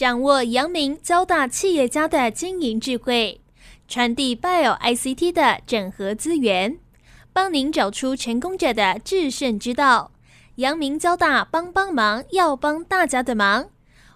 掌握阳明交大企业家的经营智慧，传递 Bio ICT 的整合资源，帮您找出成功者的制胜之道。阳明交大帮帮忙，要帮大家的忙。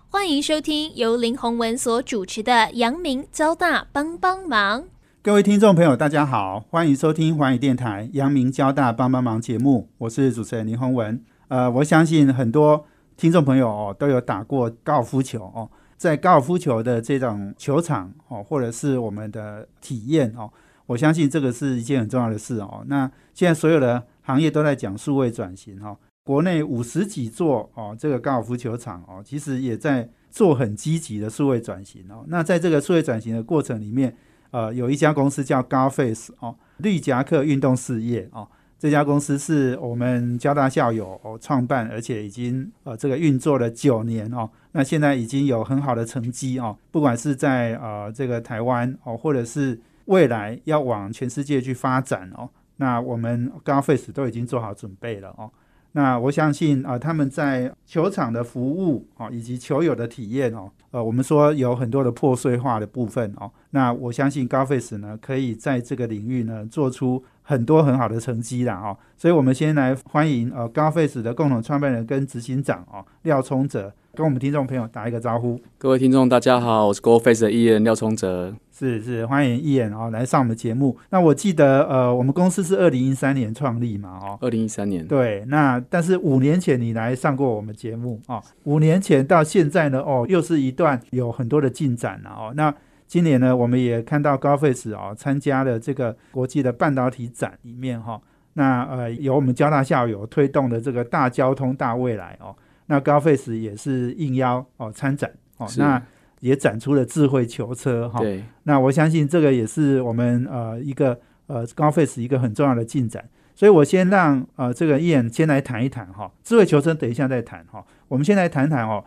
欢迎收听由林宏文所主持的阳明交大帮帮忙。各位听众朋友，大家好，欢迎收听华语电台阳明交大帮帮忙节目，我是主持人林宏文。呃，我相信很多听众朋友哦都有打过高尔夫球哦，在高尔夫球的这种球场哦，或者是我们的体验哦，我相信这个是一件很重要的事哦。那现在所有的行业都在讲数位转型哈，国内五十几座哦这个高尔夫球场哦，其实也在做很积极的数位转型哦。那在这个数位转型的过程里面，呃，有一家公司叫 Garface 哦，绿夹克运动事业哦，这家公司是我们交大校友创办，而且已经呃这个运作了九年哦，那现在已经有很好的成绩哦，不管是在呃这个台湾哦，或者是未来要往全世界去发展哦，那我们 Garface 都已经做好准备了哦。那我相信啊，他们在球场的服务啊，以及球友的体验哦，呃，我们说有很多的破碎化的部分哦。那我相信高费斯呢，可以在这个领域呢，做出很多很好的成绩啦哦。所以我们先来欢迎呃高费斯的共同创办人跟执行长哦廖聪哲，跟我们听众朋友打一个招呼。各位听众大家好，我是 GoFace 的艺人廖聪哲。是是，欢迎艺人哦来上我们节目。那我记得呃，我们公司是二零一三年创立嘛，哦，二零一三年。对，那但是五年前你来上过我们节目哦，五年前到现在呢，哦，又是一段有很多的进展了哦。那今年呢，我们也看到高费斯哦参加了这个国际的半导体展里面哈，那呃由我们交大校友推动的这个大交通大未来哦，那高费斯也是应邀哦参展哦，那。也展出了智慧囚车哈，对，那我相信这个也是我们呃一个呃高费斯一个很重要的进展，所以我先让呃这个燕先来谈一谈哈，智慧球车等一下再谈哈，我们先来谈谈哦，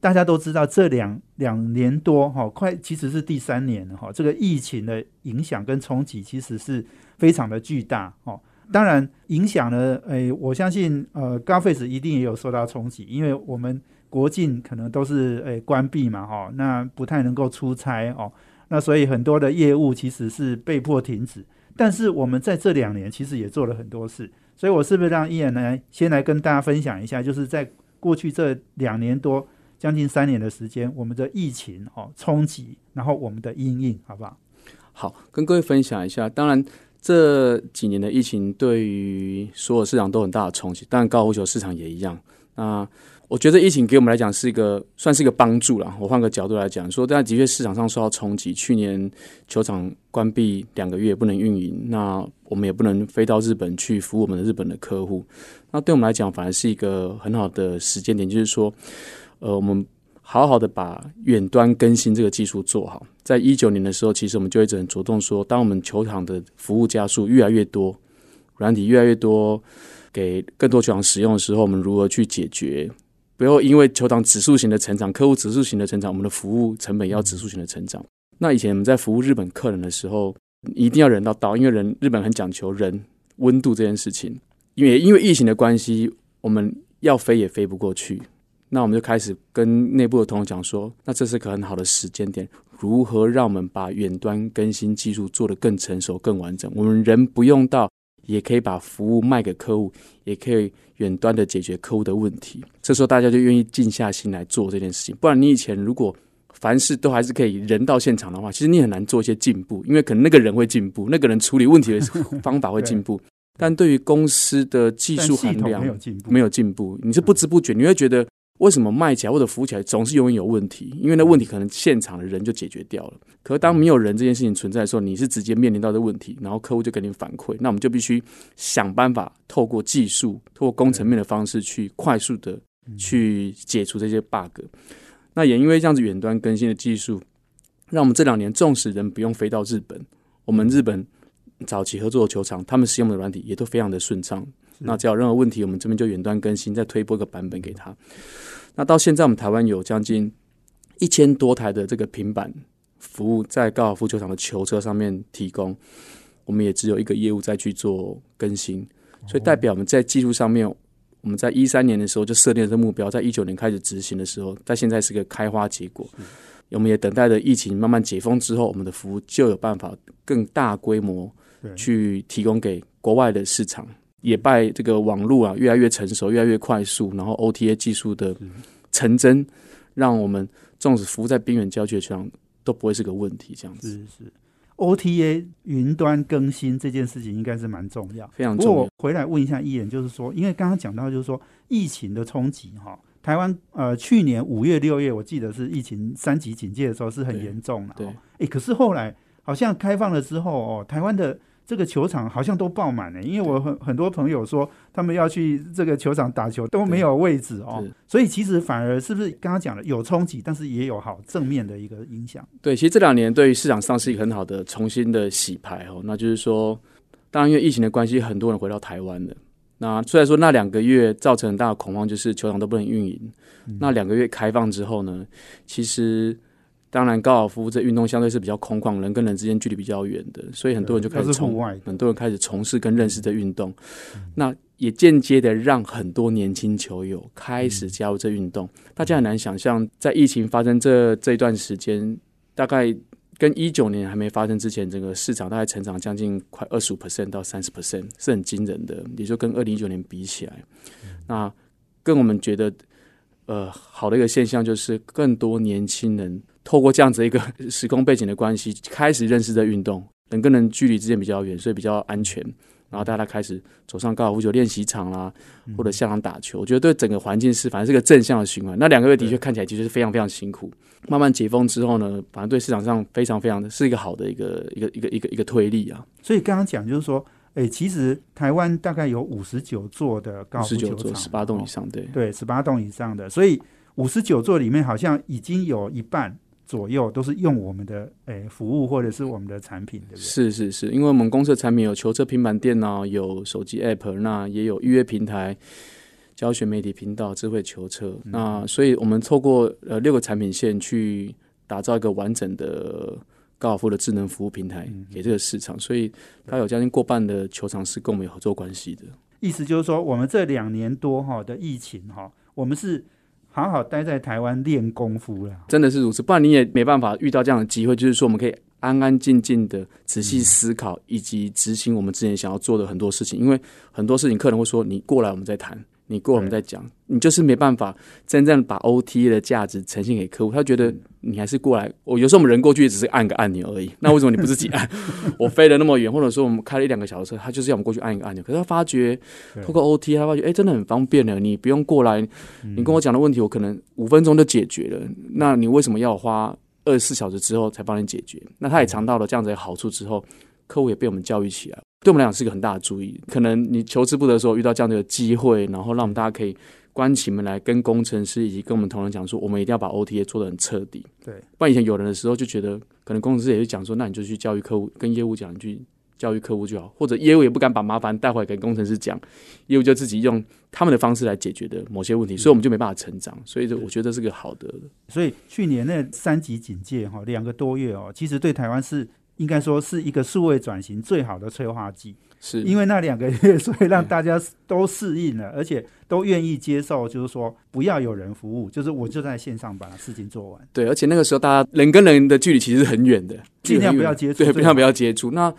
大家都知道这两两年多哈，快其实是第三年了哈，这个疫情的影响跟冲击其实是非常的巨大哦，当然影响呢，诶，我相信呃高费时一定也有受到冲击，因为我们。国境可能都是诶关闭嘛，哈，那不太能够出差哦，那所以很多的业务其实是被迫停止。但是我们在这两年其实也做了很多事，所以我是不是让伊人来先来跟大家分享一下，就是在过去这两年多将近三年的时间，我们的疫情哦冲击，然后我们的阴影，好不好？好，跟各位分享一下。当然这几年的疫情对于所有市场都很大的冲击，当然高尔夫球市场也一样。那我觉得疫情给我们来讲是一个算是一个帮助了。我换个角度来讲，说但的确市场上受到冲击。去年球场关闭两个月不能运营，那我们也不能飞到日本去服务我们的日本的客户。那对我们来讲，反而是一个很好的时间点，就是说，呃，我们好好的把远端更新这个技术做好。在一九年的时候，其实我们就一直很主动说，当我们球场的服务加速越来越多，软体越来越多，给更多球场使用的时候，我们如何去解决？不要因为球场指数型的成长，客户指数型的成长，我们的服务成本要指数型的成长。那以前我们在服务日本客人的时候，一定要人到到，因为人日本很讲求人温度这件事情。因为因为疫情的关系，我们要飞也飞不过去。那我们就开始跟内部的同事讲说，那这是个很好的时间点，如何让我们把远端更新技术做得更成熟、更完整？我们人不用到。也可以把服务卖给客户，也可以远端的解决客户的问题。这时候大家就愿意静下心来做这件事情。不然你以前如果凡事都还是可以人到现场的话，其实你很难做一些进步，因为可能那个人会进步，那个人处理问题的方法会进步，但对于公司的技术含量没有进步，你是不知不觉你会觉得。为什么卖起来或者服务起来总是永远有问题？因为那问题可能现场的人就解决掉了。可是当没有人这件事情存在的时候，你是直接面临到的问题，然后客户就给你反馈，那我们就必须想办法透过技术、透过工程面的方式去快速的去解除这些 bug。那也因为这样子远端更新的技术，让我们这两年纵使人不用飞到日本，我们日本早期合作的球场，他们使用的软体也都非常的顺畅。那只要任何问题，我们这边就远端更新，再推播一个版本给他。那到现在，我们台湾有将近一千多台的这个平板服务在高尔夫球场的球车上面提供，我们也只有一个业务在去做更新，所以代表我们在技术上面，我们在一三年的时候就设定了这目标，在一九年开始执行的时候，在现在是个开花结果。我们也等待着疫情慢慢解封之后，我们的服务就有办法更大规模去提供给国外的市场。也拜这个网络啊越来越成熟，越来越快速，然后 OTA 技术的成真，让我们纵使服务在边缘郊区的场都不会是个问题。这样子是是。OTA 云端更新这件事情应该是蛮重要，非常重要。我回来问一下一言，就是说，因为刚刚讲到，就是说疫情的冲击哈，台湾呃去年五月六月，我记得是疫情三级警戒的时候是很严重的，对。哎，可是后来好像开放了之后哦，台湾的。这个球场好像都爆满了，因为我很很多朋友说他们要去这个球场打球都没有位置哦，所以其实反而是不是刚刚讲的有冲击，但是也有好正面的一个影响。对，其实这两年对于市场上是一个很好的重新的洗牌哦，那就是说，当然因为疫情的关系，很多人回到台湾了。那虽然说那两个月造成很大的恐慌，就是球场都不能运营。那两个月开放之后呢，其实。当然，高尔夫这运动相对是比较空旷，人跟人之间距离比较远的，所以很多人就开始从很多人开始从事跟认识这运动。那也间接的让很多年轻球友开始加入这运动。大家很难想象，在疫情发生这这一段时间，大概跟一九年还没发生之前，整个市场大概成长将近快二十五 percent 到三十 percent，是很惊人的。也就跟二零一九年比起来，那跟我们觉得呃好的一个现象，就是更多年轻人。透过这样子一个 时空背景的关系，开始认识这运动，人跟人距离之间比较远，所以比较安全。然后大家开始走上高尔夫球练习场啦，或者下场打球。我觉得对整个环境是，反正是个正向的循环。那两个月的确看起来其实是非常非常辛苦。慢慢解封之后呢，反正对市场上非常非常的是一个好的一个一个一个一个一个推力啊。所以刚刚讲就是说，哎，其实台湾大概有五十九座的高尔夫球场，十八栋以上，对对，十八栋以上的。所以五十九座里面好像已经有一半。左右都是用我们的诶服务或者是我们的产品，对不对？是是是，因为我们公司的产品有球车、平板电脑，有手机 App，那也有预约平台、教学媒体频道、智慧球车。那所以我们透过呃六个产品线去打造一个完整的高尔夫的智能服务平台给这个市场。所以它有将近过半的球场是跟我们有合作关系的。意思就是说，我们这两年多哈的疫情哈，我们是。好好待在台湾练功夫了，真的是如此，不然你也没办法遇到这样的机会。就是说，我们可以安安静静的仔细思考，以及执行我们之前想要做的很多事情。因为很多事情，客人会说：“你过来，我们再谈。”你过我们再讲，你就是没办法真正把 OT 的价值呈现给客户。他觉得你还是过来，我有时候我们人过去只是按个按钮而已。那为什么你不自己按？我飞了那么远，或者说我们开了一两个小时车，他就是要我们过去按一个按钮。可是他发觉透过 OT，他发觉哎，真的很方便了。你不用过来，你跟我讲的问题，我可能五分钟就解决了。那你为什么要花二十四小时之后才帮你解决？那他也尝到了这样子的好处之后，客户也被我们教育起来。对我们来讲是一个很大的注意，可能你求之不得的时候遇到这样的机会，然后让我们大家可以关起门来跟工程师以及跟我们同仁讲说，我们一定要把 OTA 做的很彻底。对，不然以前有人的时候就觉得，可能工程师也是讲说，那你就去教育客户，跟业务讲，你去教育客户就好，或者业务也不敢把麻烦带回来给工程师讲，业务就自己用他们的方式来解决的某些问题，所以我们就没办法成长。所以，这我觉得是个好的。所以去年那三级警戒哈，两个多月哦，其实对台湾是。应该说是一个数位转型最好的催化剂，是因为那两个月，所以让大家都适应了，而且都愿意接受，就是说不要有人服务，就是我就在线上把事情做完。对，而且那个时候大家人跟人的距离其实很远的，尽量不要接触，对，尽量不要接触。那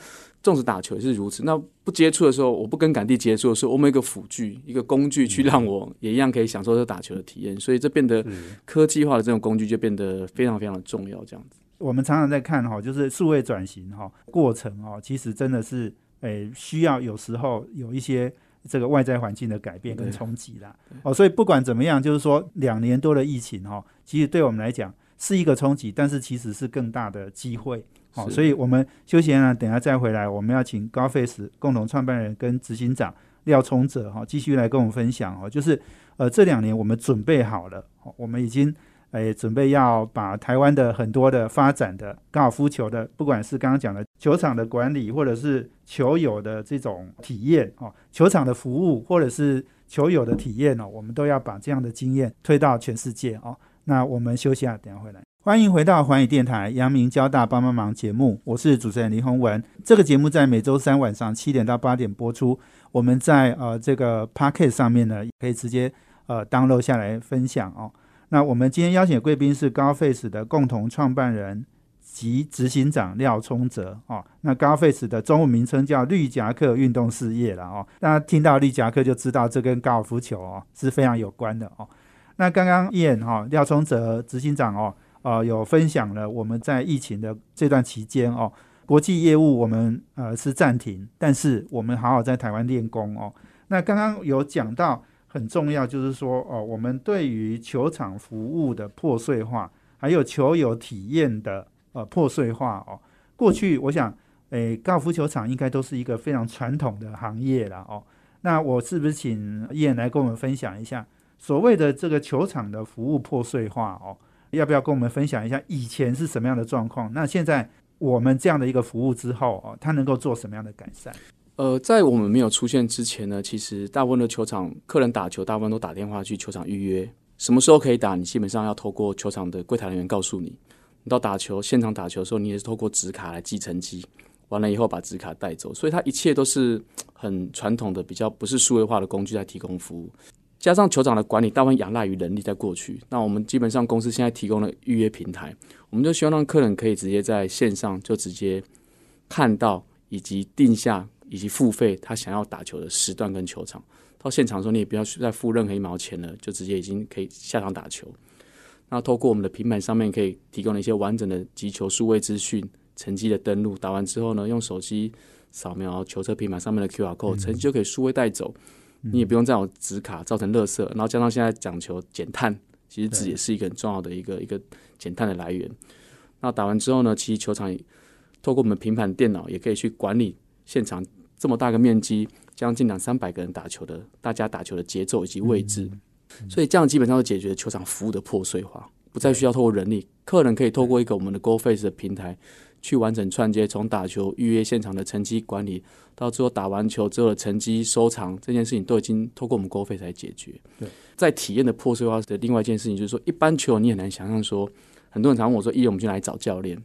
纵使打球也是如此。那不接触的时候，我不跟杆地接触的时候，我们一个辅具、一个工具去让我也一样可以享受这打球的体验。所以这变得科技化的这种工具就变得非常非常的重要，这样子。我们常常在看哈，就是数位转型哈过程哈，其实真的是诶需要有时候有一些这个外在环境的改变跟冲击啦。哦，所以不管怎么样，就是说两年多的疫情哈，其实对我们来讲是一个冲击，但是其实是更大的机会。好，所以我们休闲啊，等下再回来，我们要请高 face 共同创办人跟执行长廖冲哲哈，继续来跟我们分享哦，就是呃这两年我们准备好了，我们已经。哎，准备要把台湾的很多的发展的高尔夫球的，不管是刚刚讲的球场的管理，或者是球友的这种体验哦，球场的服务，或者是球友的体验哦，我们都要把这样的经验推到全世界哦。那我们休息下，等下回来。欢迎回到环宇电台阳明交大帮帮忙节目，我是主持人林宏文。这个节目在每周三晚上七点到八点播出。我们在呃这个 p o c k e t 上面呢，可以直接呃 download 下来分享哦。那我们今天邀请的贵宾是高 face 的共同创办人及执行长廖聪哲哦。那高 face 的中文名称叫绿夹克运动事业了哦。大家听到绿夹克就知道这跟高尔夫球哦是非常有关的哦。那刚刚燕哈廖聪哲执行长哦。呃，有分享了我们在疫情的这段期间哦，国际业务我们呃是暂停，但是我们好好在台湾练功哦。那刚刚有讲到很重要，就是说哦，我们对于球场服务的破碎化，还有球友体验的呃破碎化哦。过去我想，诶，高尔夫球场应该都是一个非常传统的行业了哦。那我是不是请燕来跟我们分享一下所谓的这个球场的服务破碎化哦？要不要跟我们分享一下以前是什么样的状况？那现在我们这样的一个服务之后哦，它能够做什么样的改善？呃，在我们没有出现之前呢，其实大部分的球场客人打球，大部分都打电话去球场预约，什么时候可以打，你基本上要透过球场的柜台人员告诉你。你到打球现场打球的时候，你也是透过纸卡来记成绩，完了以后把纸卡带走，所以它一切都是很传统的，比较不是数位化的工具在提供服务。加上球场的管理大部分仰赖于人力，在过去，那我们基本上公司现在提供了预约平台，我们就希望让客人可以直接在线上就直接看到以及定下以及付费他想要打球的时段跟球场。到现场的时候，你也不要再付任何一毛钱了，就直接已经可以下场打球。那透过我们的平板上面可以提供了一些完整的击球数位资讯、成绩的登录，打完之后呢，用手机扫描球车平板上面的 QR code，成绩就可以数位带走。你也不用再有纸卡造成垃圾，然后加上现在讲求减碳，其实纸也是一个很重要的一个一个减碳的来源。那打完之后呢，其实球场透过我们平板电脑也可以去管理现场这么大个面积，将近两三百个人打球的，大家打球的节奏以及位置，所以这样基本上就解决了球场服务的破碎化，不再需要透过人力，客人可以透过一个我们的 GoFace 的平台。去完整串接，从打球预约现场的成绩管理，到最后打完球之后的成绩收藏，这件事情都已经透过我们 GoFace 来解决。对，在体验的破碎化的另外一件事情，就是说，一般球你很难想象说，很多人常问我说：“一，我们就来找教练。”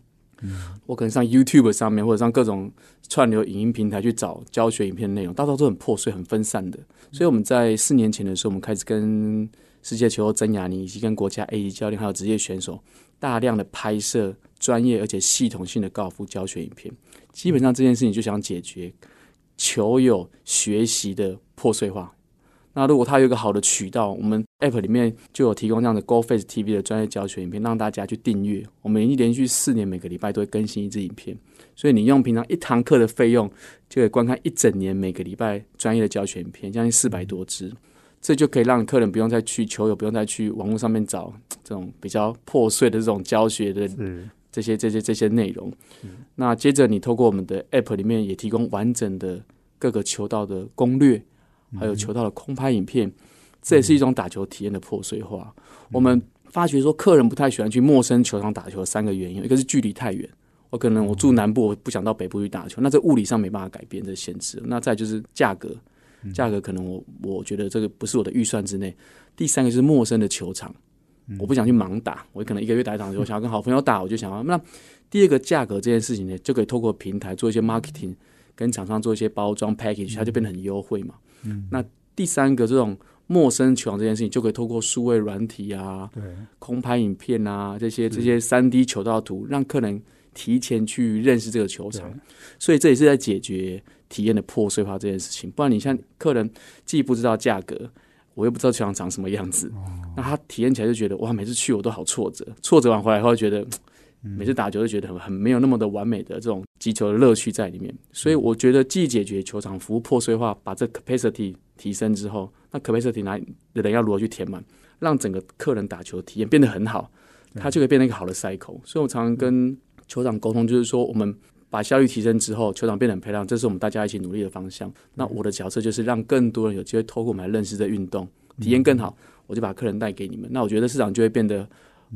嗯，我可能上 YouTube 上面或者上各种串流影音平台去找教学影片内容，大多都很破碎、很分散的。所以我们在四年前的时候，我们开始跟世界球后曾雅妮以及跟国家 A 级教练还有职业选手大量的拍摄。专业而且系统性的高尔夫教学影片，基本上这件事情就想解决球友学习的破碎化。那如果他有一个好的渠道，我们 App 里面就有提供这样的 Go Face TV 的专业教学影片，让大家去订阅。我们已经连续四年每个礼拜都会更新一支影片，所以你用平常一堂课的费用，就可以观看一整年每个礼拜专业的教学影片，将近四百多支。这就可以让客人不用再去求友，不用再去网络上面找这种比较破碎的这种教学的。这些这些这些内容，那接着你透过我们的 App 里面也提供完整的各个球道的攻略，还有球道的空拍影片，这也是一种打球体验的破碎化。我们发觉说，客人不太喜欢去陌生球场打球，三个原因，一个是距离太远，我可能我住南部，我不想到北部去打球，那在物理上没办法改变这限制。那再就是价格，价格可能我我觉得这个不是我的预算之内。第三个就是陌生的球场。我不想去盲打，我可能一个月打一场球，想要跟好朋友打，我就想要那第二个价格这件事情呢，就可以透过平台做一些 marketing，跟厂商做一些包装 package，它就变得很优惠嘛。嗯，那第三个这种陌生球场这件事情，就可以透过数位软体啊，对，空拍影片啊，这些这些三 D 球道图，让客人提前去认识这个球场，所以这也是在解决体验的破碎化这件事情。不然你像客人既不知道价格。我又不知道球场长什么样子，那他体验起来就觉得哇，每次去我都好挫折，挫折完回来后觉得每次打球就觉得很很没有那么的完美的这种击球的乐趣在里面。所以我觉得既解决球场服务破碎化，把这 capacity 提升之后，那 capacity 来人要如何去填满，让整个客人打球体验变得很好，它就可以变成一个好的 cycle。所以我常常跟球场沟通，就是说我们。把效率提升之后，球场变得很漂亮，这是我们大家一起努力的方向。那我的角色就是让更多人有机会透过我们来认识这运动，体验更好。我就把客人带给你们，那我觉得市场就会变得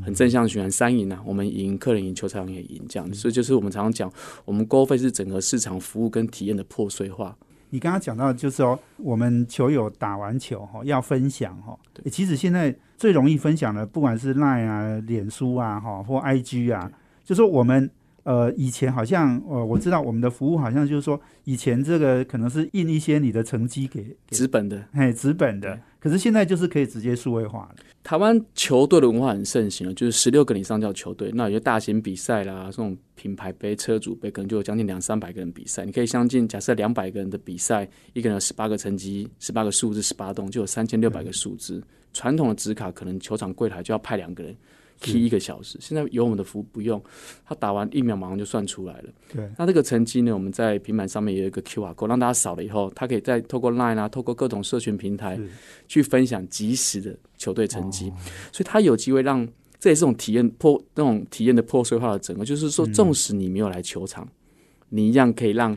很正向循环，三赢啊，我们赢，客人赢，球场也赢，这样。所以就是我们常常讲，我们高费是整个市场服务跟体验的破碎化，你刚刚讲到，就是说我们球友打完球哈要分享哈，其实现在最容易分享的，不管是 Line 啊、脸书啊哈或 IG 啊，就说我们。呃，以前好像呃，我知道我们的服务好像就是说，以前这个可能是印一些你的成绩给纸本的，嘿，纸本的。可是现在就是可以直接数位化了。台湾球队的文化很盛行了，就是十六个以上叫球队。那有些大型比赛啦，这种品牌杯、车主杯，可能就有将近两三百个人比赛。你可以相信，假设两百个人的比赛，一个人有十八个成绩，十八个数字，十八栋，就有三千六百个数字。传统的纸卡，可能球场柜台就要派两个人。踢一个小时，现在有我们的服务不用，他打完一秒马上就算出来了。对，那这个成绩呢，我们在平板上面也有一个 Q R code，让大家扫了以后，他可以再透过 Line 啊，透过各种社群平台去分享即时的球队成绩，所以他有机会让这也是种体验破那种体验的破碎化的整个，就是说，纵使你没有来球场，你一样可以让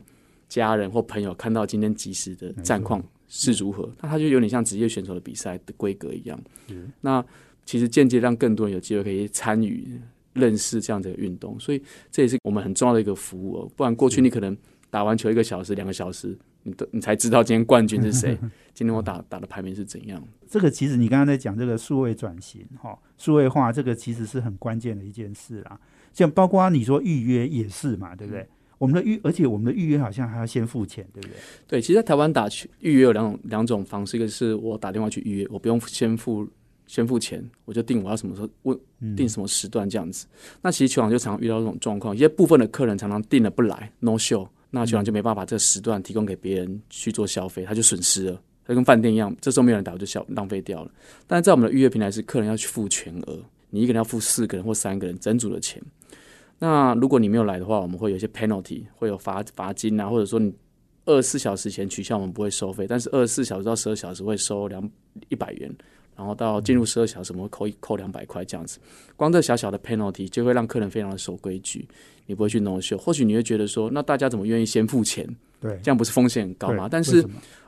家人或朋友看到今天即时的战况是如何。那他就有点像职业选手的比赛的规格一样。嗯那其实间接让更多人有机会可以参与、认识这样的运动，所以这也是我们很重要的一个服务哦。不然过去你可能打完球一个小时、两个小时，你都你才知道今天冠军是谁，今天我打打的排名是怎样。这个其实你刚刚在讲这个数位转型哈，数位化这个其实是很关键的一件事啦。像包括你说预约也是嘛，对不对？我们的预，而且我们的预约好像还要先付钱，对不对？对，其实在台湾打去预约有两种两种方式，一个是我打电话去预约，我不用先付。先付钱，我就定我要什么时候问定什么时段这样子。那其实球场就常常遇到这种状况，一些部分的客人常常定了不来，no show，那球场就没办法把这个时段提供给别人去做消费，他就损失了，他跟饭店一样，这时候没有人打，我就消浪费掉了。但是在我们的预约平台是客人要去付全额，你一个人要付四个人或三个人整组的钱。那如果你没有来的话，我们会有一些 penalty，会有罚罚金啊，或者说你二十四小时前取消，我们不会收费，但是二十四小时到十二小时会收两一百元。然后到进入十二小时，我们会扣一扣两百块这样子。光这小小的 penalty 就会让客人非常的守规矩，你不会去 no show。或许你会觉得说，那大家怎么愿意先付钱？对，这样不是风险很高吗？但是，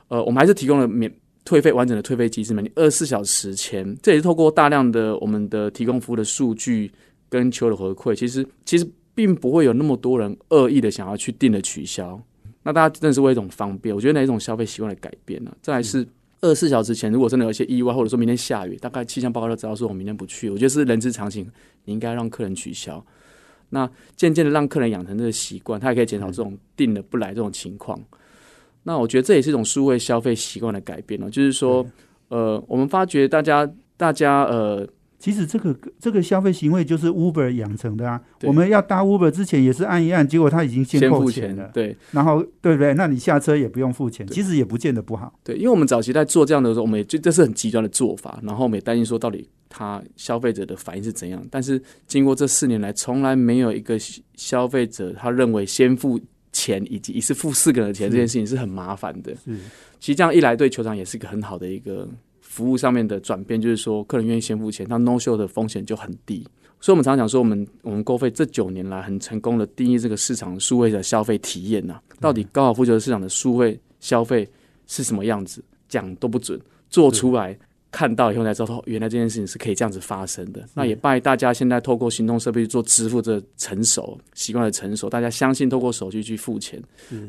呃，我们还是提供了免退费完整的退费机制嘛。你二十四小时前，这也是透过大量的我们的提供服务的数据跟球的回馈，其实其实并不会有那么多人恶意的想要去订的取消。那大家真的是为一种方便，我觉得哪一种消费习惯的改变呢？再来是。二十四小时前，如果真的有一些意外，或者说明天下雨，大概气象报告就知道说我明天不去，我觉得是人之常情，你应该让客人取消。那渐渐的让客人养成这个习惯，他也可以减少这种订了不来这种情况。那我觉得这也是一种数位消费习惯的改变了，就是说，呃，我们发觉大家大家呃。其实这个这个消费行为就是 Uber 养成的啊。我们要搭 Uber 之前也是按一按，结果他已经先付钱了。对，然后对不对？那你下车也不用付钱，其实也不见得不好。对，因为我们早期在做这样的时候，我们也就这是很极端的做法，然后我们也担心说到底他消费者的反应是怎样。但是经过这四年来，从来没有一个消费者他认为先付钱以及一次付四个人的钱这件事情是很麻烦的。嗯，其实这样一来对球场也是一个很好的一个。服务上面的转变，就是说客人愿意先付钱，那 no show 的风险就很低。所以，我们常常讲说，我们我们购费这九年来很成功的定义这个市场数位的消费体验呐，到底高尔夫球市场的数位消费是什么样子，讲都不准，做出来。看到以后才知道，原来这件事情是可以这样子发生的。那也拜大家现在透过行动设备去做支付，这成熟习惯的成熟，大家相信透过手机去付钱。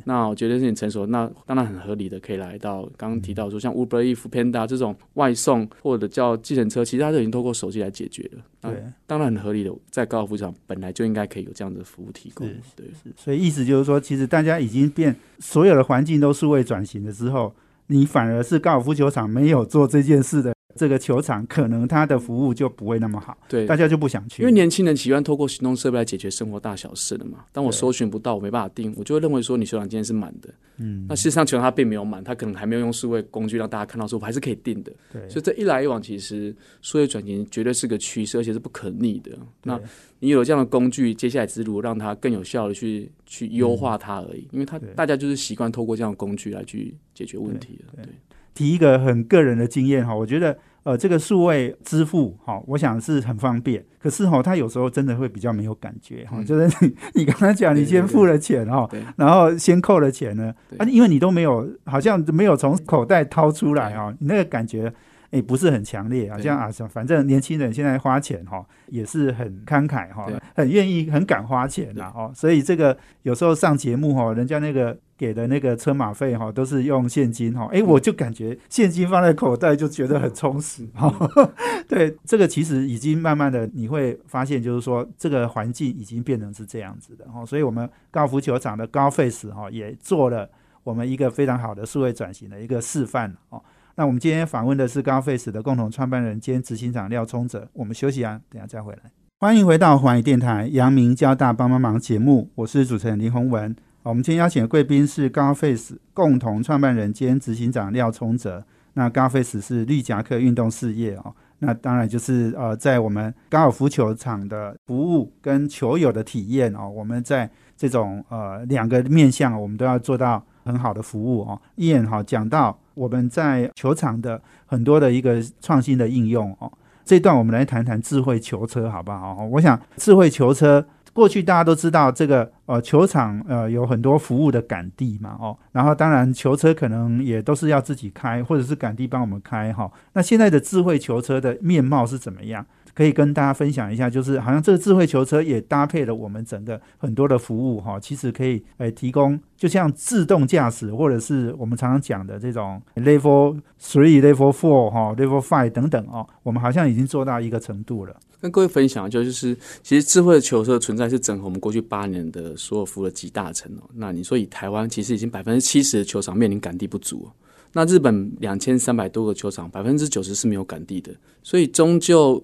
那我觉得事情成熟，那当然很合理的，可以来到刚刚提到说，像 Uber、e f Panda 这种外送或者叫计程车，其实它都已经透过手机来解决了。对，当然很合理的，在高尔夫场本来就应该可以有这样的服务提供。对，所以意思就是说，其实大家已经变，所有的环境都数位转型了之后，你反而是高尔夫球场没有做这件事的。这个球场可能它的服务就不会那么好，对，大家就不想去。因为年轻人喜欢透过行动设备来解决生活大小事的嘛。当我搜寻不到，我没办法定，我就会认为说你球场今天是满的。嗯，那事实上球场它并没有满，它可能还没有用数位工具让大家看到说我还是可以定的。对，所以这一来一往，其实数位转型绝对是个趋势，而且是不可逆的。那你有这样的工具，接下来之路让它更有效的去去优化它而已，因为它大家就是习惯透过这样的工具来去解决问题的。对，提一个很个人的经验哈，我觉得。呃，这个数位支付，哈，我想是很方便。可是哈，它有时候真的会比较没有感觉，哈，就是你你刚才讲，你先付了钱哈，然后先扣了钱呢，啊，因为你都没有，好像没有从口袋掏出来哈，你那个感觉，哎不是很强烈，好像啊，反正年轻人现在花钱哈也是很慷慨哈，很愿意很敢花钱呐哦，所以这个有时候上节目哈，人家那个。给的那个车马费哈，都是用现金哈，哎，我就感觉现金放在口袋就觉得很充实哈。对，这个其实已经慢慢的你会发现，就是说这个环境已经变成是这样子的哈。所以，我们高尔夫球场的高 face 哈，也做了我们一个非常好的数位转型的一个示范哦。那我们今天访问的是高 face 的共同创办人兼执行长廖聪哲。我们休息啊，等下再回来。欢迎回到华语电台阳明交大帮帮忙节目，我是主持人林宏文。我们今天邀请的贵宾是高 face 共同创办人兼执行长廖聪哲。那高 face 是绿夹克运动事业哦，那当然就是呃，在我们高尔夫球场的服务跟球友的体验哦，我们在这种呃两个面向，我们都要做到很好的服务哦。一眼哈讲到我们在球场的很多的一个创新的应用哦，这段我们来谈谈智慧球车好不好？我想智慧球车。过去大家都知道这个呃球场呃有很多服务的杆地嘛哦，然后当然球车可能也都是要自己开，或者是杆地帮我们开哈。那现在的智慧球车的面貌是怎么样？可以跟大家分享一下，就是好像这个智慧球车也搭配了我们整个很多的服务哈，其实可以诶提供，就像自动驾驶或者是我们常常讲的这种 level three、level four 哈、level five 等等哦，我们好像已经做到一个程度了。跟各位分享就就是，其实智慧球车的存在是整合我们过去八年的所有服务的集大成哦。那你说以台湾其实已经百分之七十的球场面临赶地不足，那日本两千三百多个球场百分之九十是没有赶地的，所以终究。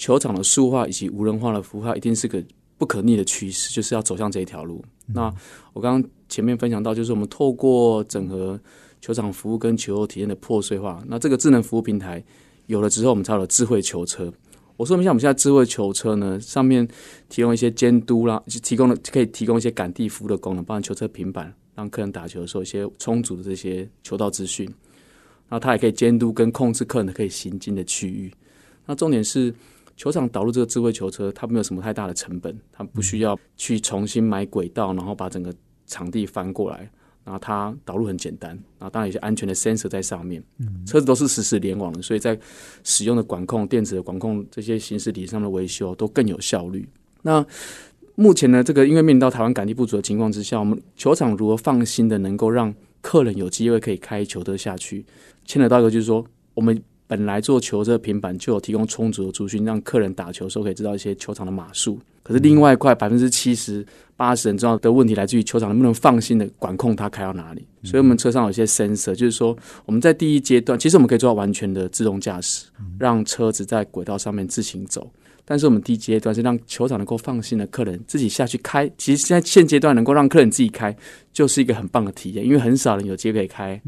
球场的数化以及无人化的服务，它一定是个不可逆的趋势，就是要走向这一条路。那我刚刚前面分享到，就是我们透过整合球场服务跟球友体验的破碎化，那这个智能服务平台有了之后，我们才有了智慧球车。我说一下，我们现在智慧球车呢，上面提供一些监督啦，提供了可以提供一些赶地服务的功能，帮球车平板，让客人打球的时候一些充足的这些球道资讯。那它也可以监督跟控制客人可以行进的区域。那重点是。球场导入这个智慧球车，它没有什么太大的成本，它不需要去重新买轨道，然后把整个场地翻过来，然后它导入很简单，然后当然有些安全的 sensor 在上面，车子都是实时联网的，所以在使用的管控、电子的管控这些行驶体上的维修都更有效率。那目前呢，这个因为面临到台湾感地不足的情况之下，我们球场如何放心的能够让客人有机会可以开球车下去？牵扯到一个就是说我们。本来做球这个平板就有提供充足的资讯，让客人打球的时候可以知道一些球场的码数。可是另外一块百分之七十八十很重要的问题来自于球场能不能放心的管控它开到哪里。所以我们车上有些 sensor，就是说我们在第一阶段，其实我们可以做到完全的自动驾驶，让车子在轨道上面自行走。但是我们第一阶段是让球场能够放心的客人自己下去开。其实现在现阶段能够让客人自己开，就是一个很棒的体验，因为很少人有机会可以开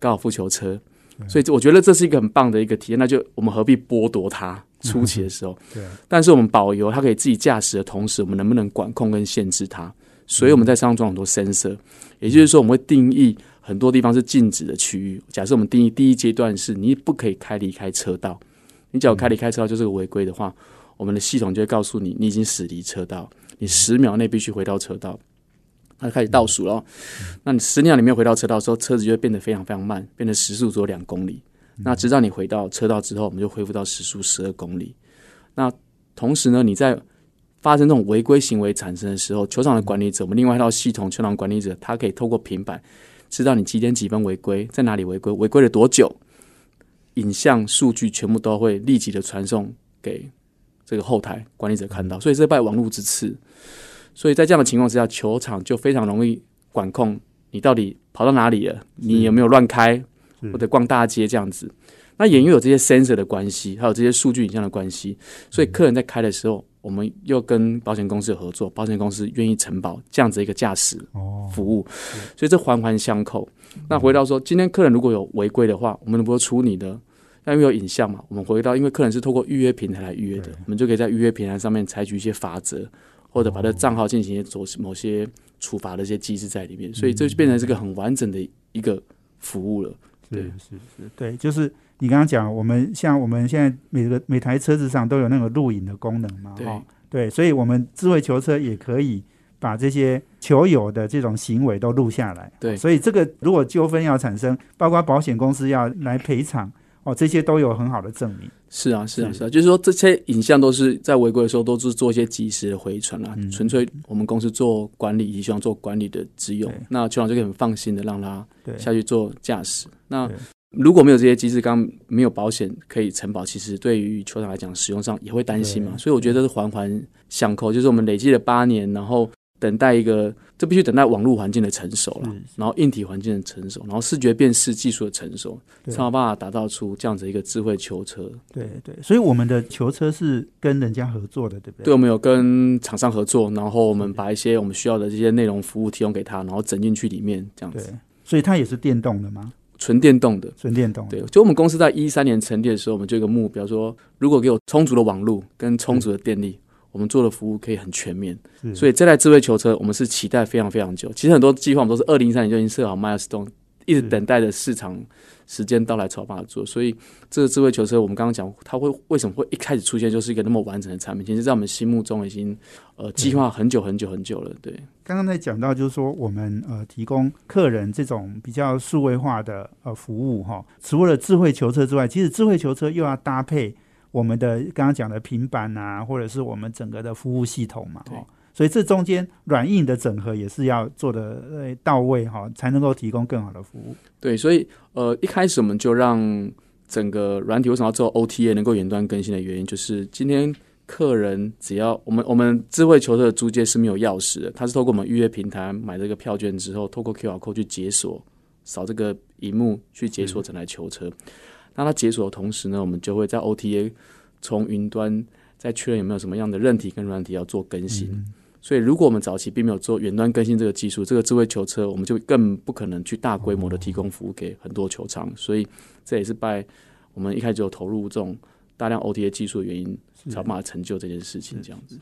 高尔夫球车。所以我觉得这是一个很棒的一个体验，那就我们何必剥夺它初期的时候？对。但是我们保留它可以自己驾驶的同时，我们能不能管控跟限制它？所以我们在上装很多 sensor，也就是说我们会定义很多地方是禁止的区域。假设我们定义第一阶段是你不可以开离开车道，你只要开离开车道就是个违规的话，我们的系统就会告诉你你已经驶离车道，你十秒内必须回到车道。它开始倒数了，那你十秒里面回到车道的时候，车子就会变得非常非常慢，变得时速只有两公里。那直到你回到车道之后，我们就恢复到时速十二公里。那同时呢，你在发生这种违规行为产生的时候，球场的管理者，我们另外一套系统，球场管理者他可以透过平板知道你几点几分违规，在哪里违规，违规了多久，影像数据全部都会立即的传送给这个后台管理者看到。所以这拜网络之赐。所以在这样的情况之下，球场就非常容易管控你到底跑到哪里了，你有没有乱开或者逛大街这样子。那也因为有这些 sensor 的关系，还有这些数据影像的关系，所以客人在开的时候，我们又跟保险公司合作，保险公司愿意承保这样子一个驾驶服务。所以这环环相扣。那回到说，今天客人如果有违规的话，我们能不能处理呢？因为有影像嘛，我们回到，因为客人是透过预约平台来预约的，我们就可以在预约平台上面采取一些法则。或者把这账号进行做某些处罚的一些机制在里面，所以这就变成是个很完整的一个服务了。对，是是，对，就是你刚刚讲，我们像我们现在每个每台车子上都有那个录影的功能嘛，哈，对，所以我们智慧球车也可以把这些球友的这种行为都录下来。对，所以这个如果纠纷要产生，包括保险公司要来赔偿。哦，这些都有很好的证明。是啊，是啊，是是啊，就是说这些影像都是在违规的时候都是做一些及时的回传啦，嗯纯粹我们公司做管理，以及希望做管理的只有对那球场就可以很放心的让他，下去做驾驶。那如果没有这些机制，刚刚没有保险可以承保，其实对于球场来讲，使用上也会担心嘛。所以我觉得是环环相扣，就是我们累积了八年，然后等待一个，这必须等待网络环境的成熟了然后硬体环境的成熟，然后视觉辨识技术的成熟，才有办法打造出这样子一个智慧囚车。对对，所以我们的囚车是跟人家合作的，对不对，对？我们有跟厂商合作，然后我们把一些我们需要的这些内容服务提供给他，然后整进去里面这样子，，所以它也是电动的吗？纯电动的。纯电动的。对，就我们公司在一三年成立的时候，我们就有一个目标说，如果给我充足的网络跟充足的电力，我们做的服务可以很全面。所以这台智慧球车，我们是期待非常非常久。其实很多计划我们都是二零一三年就已经设好 milestone，一直等待着市场时间到来才有办法做。所以这个智慧球车，我们刚刚讲，它会为什么会一开始出现就是一个那么完整的产品？其实，在我们心目中已经呃计划很久很久很久了。对，刚刚在讲到，就是说我们呃提供客人这种比较数位化的呃服务哈，除了智慧球车之外，其实智慧球车又要搭配我们的刚刚讲的平板啊，或者是我们整个的服务系统嘛对哈，所以这中间软硬的整合也是要做的呃到位哈，才能够提供更好的服务。对，所以呃，一开始我们就让整个软体为什么要做 OTA 能够远端更新的原因，就是今天客人只要我们我们智慧球车的租借是没有钥匙的，它是透过我们预约平台买这个票券之后，透过 QR code 去解锁，扫这个荧幕去解锁整台球车。那它解锁的同时呢，我们就会在 OTA 从云端再确认有没有什么样的韧体跟软体要做更新。所以，如果我们早期并没有做远端更新这个技术，这个智慧球车我们就更不可能去大规模的提供服务给很多球场。所以，这也是拜我们一开始就投入这种大量 OTA 技术的原因，是才有办法成就这件事情。这样子，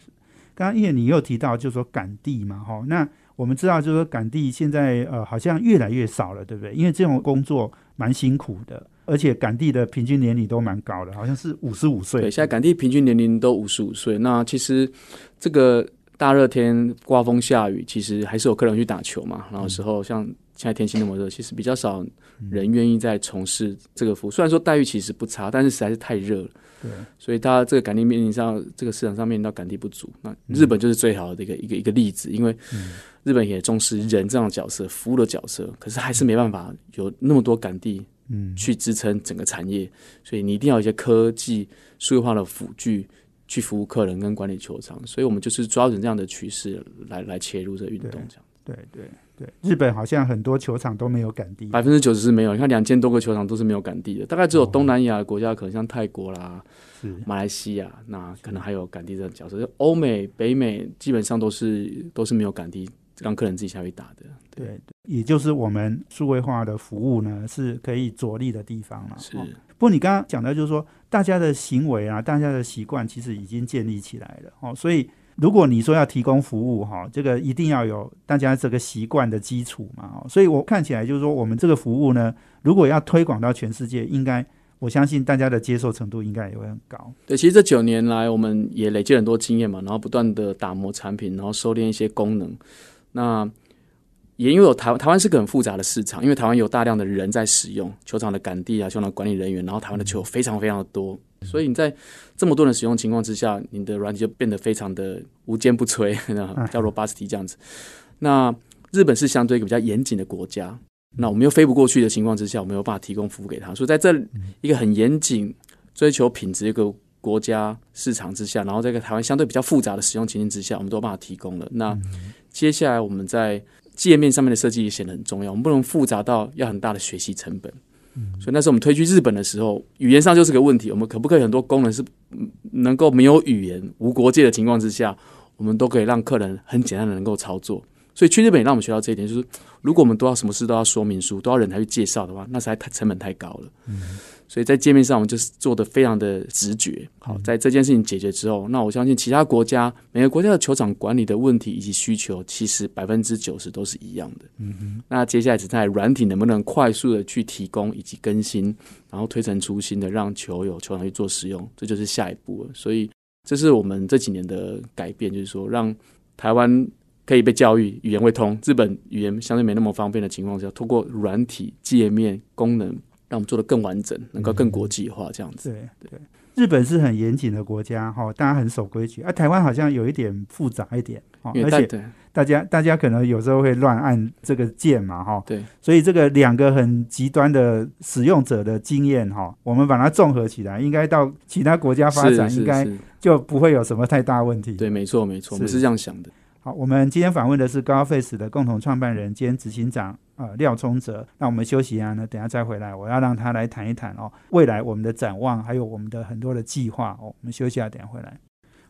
刚刚因为你又提到，就是说赶地嘛，哈，那我们知道，就是说赶地现在呃好像越来越少了，对不对？因为这种工作蛮辛苦的，而且赶地的平均年龄都蛮高的，好像是五十五岁。对，现在赶地平均年龄都五十五岁。那其实这个大热天刮风下雨，其实还是有客人去打球嘛。然后时候像现在天气那么热，其实比较少人愿意在从事这个服务。虽然说待遇其实不差，但是实在是太热了。对所以它这个赶地面临上这个市场上面临到赶地不足。那日本就是最好的一个一个一个例子，因为日本也重视人这样的角色、服务的角色，可是还是没办法有那么多赶地嗯，去支撑整个产业，所以你一定要有一些科技数字化的辅具去服务客人跟管理球场。所以我们就是抓准这样的趋势来来切入这个运动，对这样对对对，日本好像很多球场都没有赶地。百分之九十是没有。你看两千多个球场都是没有赶地的，大概只有哦东南亚的国家，可能像泰国啦、是马来西亚，那可能还有赶地这种角色。欧美、北美基本上都是都是没有赶地，让客人自己下去打的。对，也就是我们数位化的服务呢，是可以着力的地方了。是哦不过你刚刚讲的，就是说大家的行为啊，大家的习惯其实已经建立起来了哦。所以如果你说要提供服务哈、这个一定要有大家这个习惯的基础嘛。哦，所以我看起来就是说，我们这个服务呢，如果要推广到全世界，应该我相信大家的接受程度应该也会很高。对，其实这九年来，我们也累积很多经验嘛，然后不断的打磨产品，然后收敛一些功能。那也因为有台台湾是个很复杂的市场，因为台湾有大量的人在使用球场的杆地啊，球场的管理人员，然后台湾的球非常非常的多，所以你在这么多人使用情况之下，你的软体就变得非常的无坚不摧，那叫 robustity 这样子。那日本是相对一个比较严谨的国家，那我们又飞不过去的情况之下，我们有办法提供服务给他，所以在这一个很严谨、追求品质一个国家市场之下，然后在一个台湾相对比较复杂的使用情境之下，我们都有办法提供了。那接下来我们在界面上面的设计也显得很重要，我们不能复杂到要很大的学习成本。所以那时候我们推去日本的时候，语言上就是个问题。我们可不可以很多功能是嗯能够没有语言、无国界的情况之下，我们都可以让客人很简单的能够操作。所以去日本也让我们学到这一点，就是如果我们都要什么事都要说明书，都要人才去介绍的话，那实在太成本太高了。所以在界面上，我们就是做的非常的直觉。好，在这件事情解决之后，那我相信其他国家每个国家的球场管理的问题以及需求，其实百分之九十都是一样的。嗯哼。那接下来只在软体能不能快速的去提供以及更新，然后推陈出新的让球友球场去做使用，这就是下一步了。所以这是我们这几年的改变，就是说让台湾可以被教育语言会通，日本语言相对没那么方便的情况下，通过软体界面功能让我们做的更完整，能够更国际化这样子。对对，日本是很严谨的国家哈，大家很守规矩，啊，台湾好像有一点复杂一点，哦，而且对。大家大家可能有时候会乱按这个键嘛哈，对，所以这个两个很极端的使用者的经验哈，我们把它综合起来，应该到其他国家发展，应该就不会有什么太大问题。对，没错没错，我们是这样想的。好，我们今天访问的是高 face 的共同创办人兼执行长呃廖聪哲。那我们休息一下呢，等下再回来，我要让他来谈一谈哦，未来我们的展望，还有我们的很多的计划哦。我们休息一下，等下回来。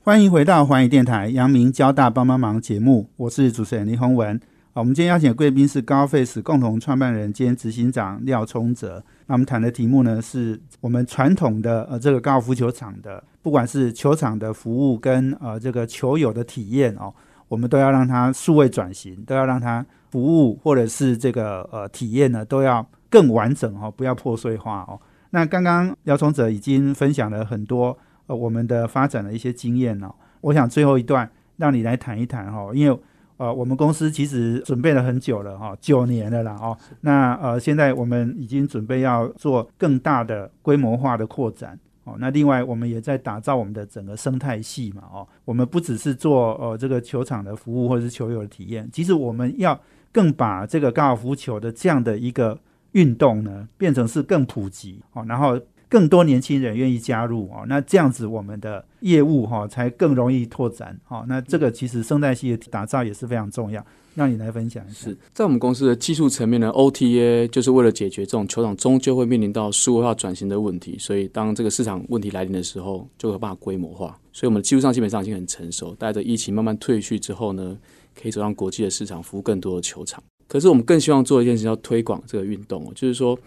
欢迎回到环宇电台阳明交大帮帮忙节目，我是主持人林宏文。好，我们今天邀请的贵宾是高 face 共同创办人兼执行长廖聪哲。那我们谈的题目呢，是我们传统的呃这个高尔夫球场的，不管是球场的服务跟呃这个球友的体验哦。我们都要让它数位转型，都要让它服务或者是这个呃体验呢，都要更完整哦，不要破碎化哦。那刚刚姚崇哲已经分享了很多呃我们的发展的一些经验哦，我想最后一段让你来谈一谈哈，因为呃我们公司其实准备了很久了哈，九年了啦哦。那呃现在我们已经准备要做更大的规模化的扩展。哦，那另外我们也在打造我们的整个生态系嘛，哦，我们不只是做呃这个球场的服务或者是球友的体验，其实我们要更把这个高尔夫球的这样的一个运动呢，变成是更普及哦，然后更多年轻人愿意加入哦，那这样子我们的业务哈才更容易拓展哦，那这个其实生态系的打造也是非常重要。让你来分享一下，是在我们公司的技术层面呢，OTA 就是为了解决这种球场终究会面临到数位化转型的问题，所以当这个市场问题来临的时候，就有办法规模化。所以我们的技术上基本上已经很成熟，带着疫情慢慢退去之后呢，可以走上国际的市场，服务更多的球场。可是我们更希望做一件事，要推广这个运动，就是说，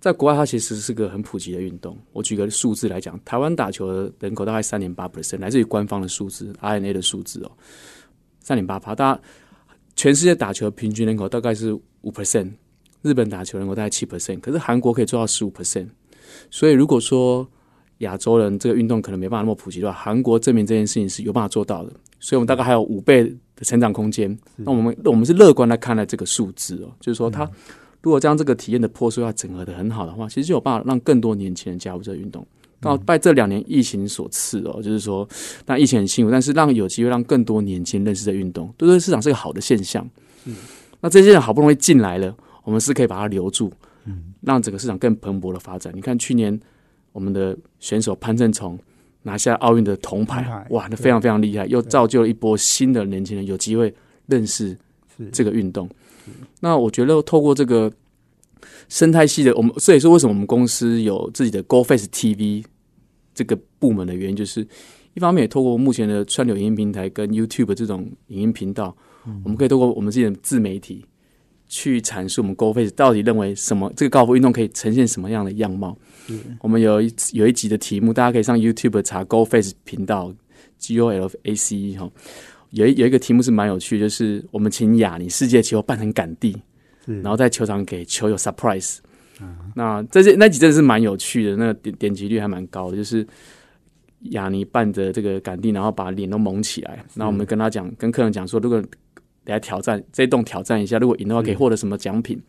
在国外它其实是个很普及的运动。我举个数字来讲，台湾打球的人口大概三点八 percent，来自于官方的数字，RNA 的数字哦，三点八趴，大家。全世界打球平均人口大概是五 percent，日本打球人口大概七 percent，可是韩国可以做到十五 percent。所以如果说亚洲人这个运动可能没办法那么普及的话，韩国证明这件事情是有办法做到的。所以我们大概还有五倍的成长空间。那我们我们是乐观来看待这个数字哦，就是说，他如果将这个体验的破碎化整合的很好的话，其实就有办法让更多年轻人加入这个运动。到拜这两年疫情所赐哦，就是说，那疫情很辛苦，但是让有机会让更多年轻人认识这运动，对这市场是个好的现象。嗯，那这些人好不容易进来了，我们是可以把它留住，嗯，让整个市场更蓬勃的发展。你看去年我们的选手潘正从拿下奥运的铜牌，哇，那非常非常厉害，又造就了一波新的年轻人有机会认识这个运动。那我觉得透过这个。生态系的，我们这也是为什么我们公司有自己的 Go Face TV 这个部门的原因，就是一方面也透过目前的串流影音平台跟 YouTube 这种影音频道，我们可以透过我们自己的自媒体去阐述我们 Go Face 到底认为什么这个高尔夫运动可以呈现什么样的样貌。我们有一有一集的题目，大家可以上 YouTube 查 Go Face 频道 G O L A C E 哈，有一有一个题目是蛮有趣，就是我们请雅尼世界球扮成杆地。然后在球场给球友 surprise，那这些那几阵是蛮有趣的，那个点点击率还蛮高的。就是雅尼扮着这个杆地，然后把脸都蒙起来。那我们跟他讲，跟客人讲说，如果来挑战这一栋挑战一下，如果赢的话，可以获得什么奖品？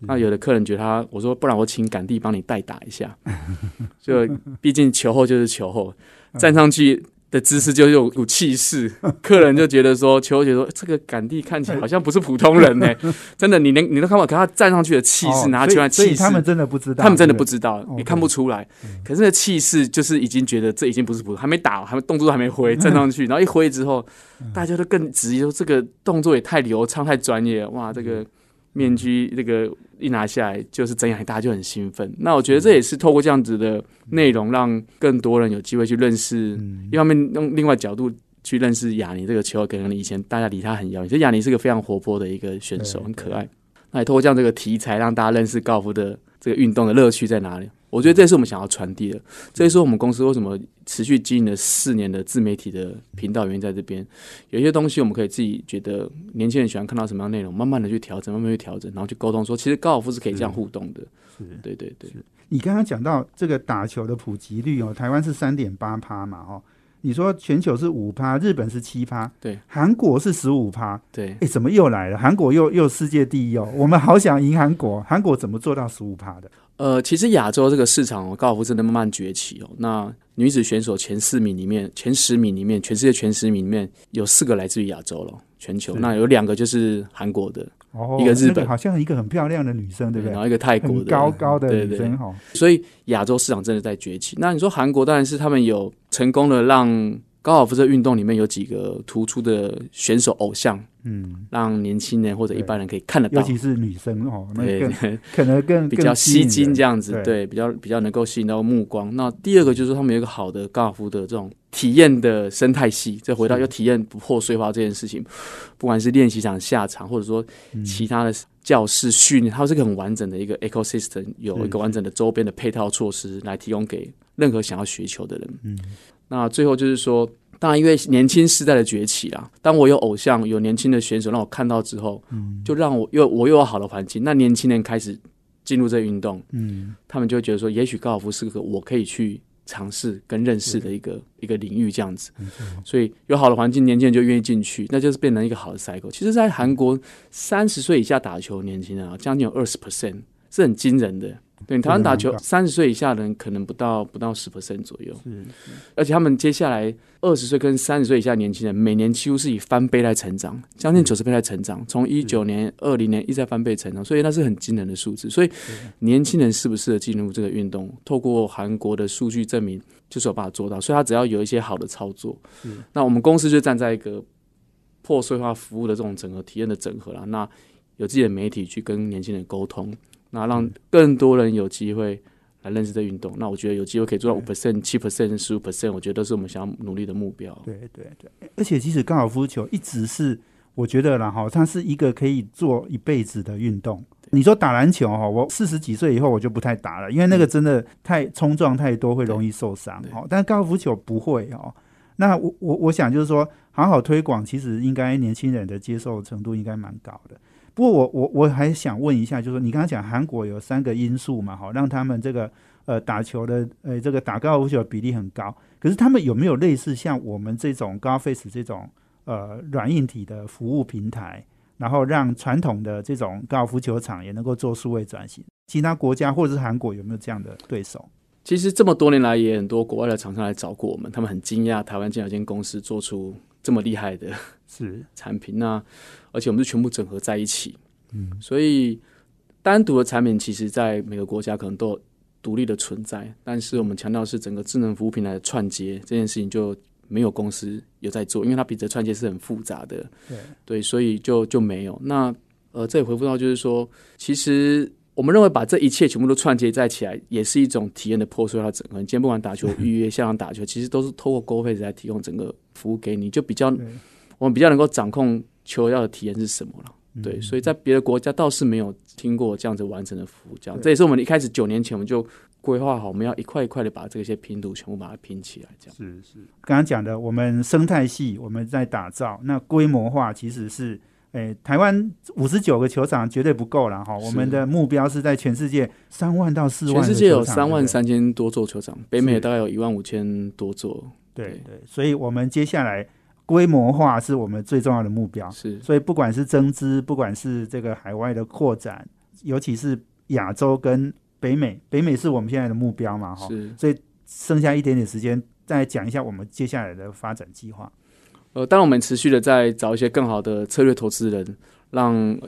那有的客人觉得他，我说不然我请杆地帮你代打一下。就毕竟球后就是球后，站上去。的姿势就有股气势，客人就觉得说，球姐说这个杆地看起来好像不是普通人呢，真的，你能你都看到，可他站上去的气势，拿球来气势，他们真的不知道，他们真的不知道，你看不出来。可是那气势就是已经觉得这已经不是普通，还没打，还没动作都还没挥，站上去，然后一挥之后，大家都更质疑说这个动作也太流畅、太专业，哇，这个。面具这个一拿下来就是睁眼，大家就很兴奋。那我觉得这也是透过这样子的内容，让更多人有机会去认识。一方面用另外角度去认识雅尼这个球，可能以前大家离他很遥远。其实雅尼是个非常活泼的一个选手，很可爱。那也透过这样这个题材，让大家认识高尔夫的这个运动的乐趣在哪里。我觉得这是我们想要传递的，这也是我们公司为什么持续经营了四年的自媒体的频道原因在这边。有些东西我们可以自己觉得年轻人喜欢看到什么样内容，慢慢的去调整，慢慢去调整，然后去沟通说，其实高尔夫是可以这样互动的。是，对对对。你刚刚讲到这个打球的普及率哦，台湾是三点八趴嘛，哦，你说全球是五趴，日本是七趴，对，韩国是十五趴，对，哎，怎么又来了？韩国又又世界第一哦，我们好想赢韩国，韩国怎么做到十五趴的？呃，其实亚洲这个市场哦，高尔夫真的慢慢崛起哦。那女子选手前四名里面，前十名里面，全世界前十名里面有四个来自于亚洲了，全球。那有两个就是韩国的，哦，一个日本那好像一个很漂亮的女生，对不对？然后一个泰国的，高高的女生哈，所以亚洲市场真的在崛起。那你说韩国当然是他们有成功的让高尔夫这运动里面有几个突出的选手偶像，嗯，让年轻人或者一般人可以看得到，尤其是女生哦，那对 可能 更比较吸睛这样子，对对，比较比较能够吸引到目光。那第二个就是说他们有一个好的高尔夫的这种体验的生态系，再回到是。要体验不破碎化这件事情，不管是练习场下场，或者说嗯。其他的教室训练，它是个很完整的一个 ecosystem，有一个完整的周边的配套措施来提供给任何想要学球的人。嗯，那最后就是说，当然因为年轻时代的崛起啦，当我有偶像、有年轻的选手让我看到之后，嗯。就让我又我又有好的环境，那年轻人开始进入这个运动，嗯，他们就会觉得说，也许高尔夫是个我可以去尝试跟认识的一个一个领域，这样子。所以有好的环境，年轻人就愿意进去，那就是变成一个好的 cycle。其实，在韩国三十岁以下打球的年轻人啊，将近有二十 percent，是很惊人的。对，台湾打球三十岁以下的人可能不到不到十 percent 左右，是而且他们接下来二十岁跟三十岁以下的年轻人，每年几乎是以翻倍来成长，将近九十倍来成长，从一九年、二零年一直在翻倍成长，所以那是很惊人的数字。所以年轻人适不适合进入这个运动，透过韩国的数据证明，就是有办法做到。所以他只要有一些好的操作，那我们公司就站在一个破碎化服务的这种整合体验的整合了。那有自己的媒体去跟年轻人沟通，那让更多人有机会来认识这运动。那我觉得有机会可以做到五 percent、七 percent、十五 percent，我觉得都是我们想要努力的目标。对对对，而且其实高尔夫球一直是我觉得啦哈，它是一个可以做一辈子的运动。你说打篮球哈，我四十几岁以后我就不太打了，因为那个真的太冲撞太多，会容易受伤对哈。但高尔夫球不会哦。那我我我想就是说，好好推广，其实应该年轻人的接受程度应该蛮高的。不过我我我还想问一下，就是说你刚刚讲韩国有三个因素嘛，哈，让他们这个呃打球的呃这个打高尔夫球的比例很高。可是他们有没有类似像我们这种高 face 这种呃软硬体的服务平台，然后让传统的这种高尔夫球场也能够做数位转型？其他国家或者是韩国有没有这样的对手？其实这么多年来，也很多国外的厂商来找过我们，他们很惊讶台湾竟然有间公司做出这么厉害的是产品。那而且我们是全部整合在一起，嗯，所以单独的产品其实在每个国家可能都有独立的存在，但是我们强调是整个智能服务平台的串接这件事情就没有公司有在做，因为它比这串接是很复杂的，对对，所以就就没有。那呃，这也回复到就是说，其实我们认为把这一切全部都串接在起来，也是一种体验的破碎化整合。你今天不管打球预约、现场打球，其实都是透过 Go Face 来提供整个服务给你，就比较我们比较能够掌控球要的体验是什么了。对，所以在别的国家倒是没有听过这样子完整的服务，这样这也是我们一开始九年前我们就规划好，我们要一块一块的把这些拼图全部把它拼起来，这样。是是，刚刚讲的，我们生态系我们在打造，那规模化其实是，诶，台湾五十九个球场绝对不够了哈。我们的目标是在全世界三万到四万全世界有三万三千多座球场，北美大概有一万五千多座，对对，所以我们接下来规模化是我们最重要的目标。是所以不管是增资，不管是这个海外的扩展，尤其是亚洲跟北美，北美是我们现在的目标嘛哈。是。所以剩下一点点时间，再讲一下我们接下来的发展计划。呃，当然我们持续的在找一些更好的策略投资人，让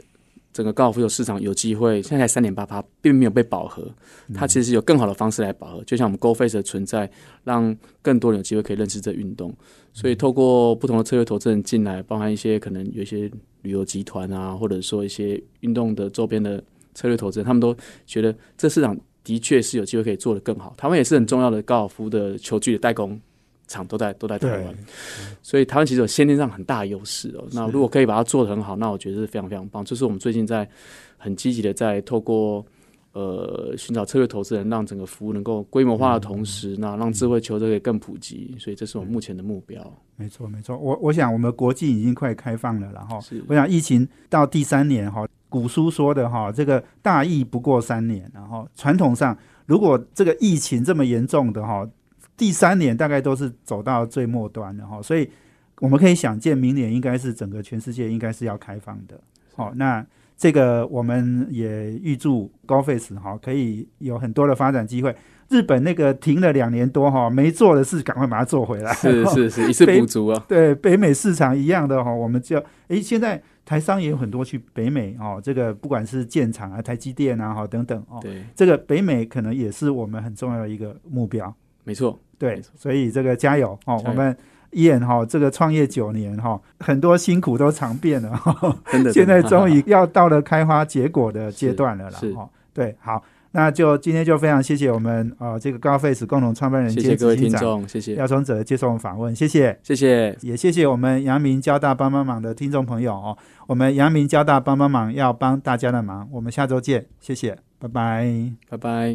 整个高尔夫球市场有机会。现在才三点八八，并没有被饱和，它其实有更好的方式来饱和。就像我们 Go Face 的存在，让更多人有机会可以认识这运动。所以透过不同的策略投资人进来，包含一些可能有一些旅游集团啊，或者说一些运动的周边的策略投资人，他们都觉得这市场的确是有机会可以做得更好。他们也是很重要的高尔夫的球具的代工厂，都在都在台湾。所以台湾其实有先天上很大的优势哦。那如果可以把它做得很好，那我觉得是非常非常棒。这是我们最近在很积极的在透过呃寻找策略投资人，让整个服务能够规模化的同时，那让智慧球队可以更普及。所以这是我们目前的目标。没错，没错。我我想我们国际已经快开放了，然后是我想疫情到第三年哈，古书说的哈，这个大疫不过三年，然后传统上如果这个疫情这么严重的哈，第三年大概都是走到最末端的哈，所以我们可以想见，明年应该是整个全世界应该是要开放的。好，那这个我们也预祝高 face 哈可以有很多的发展机会。日本那个停了两年多哈，没做的事赶快把它做回来。是是是，一次补足啊。对，北美市场一样的哈，我们就诶，现在台商也有很多去北美哦，这个不管是建厂啊、台积电啊哈等等哦，对，这个北美可能也是我们很重要的一个目标。没错，对，所以这个加油哦，我们伊恩哈这个创业九年哈，很多辛苦都尝遍了，真的，现在终于要到了开花结果的阶段了啦。哈。对，好。那就今天就非常谢谢我们呃这个高 face 共同创办人谢谢各位听众，谢谢廖崇哲接受我们访问，谢谢谢谢，也谢谢我们阳明交大帮帮忙的听众朋友哦，我们阳明交大帮帮忙要帮大家的忙，我们下周见，谢谢，拜拜，拜拜。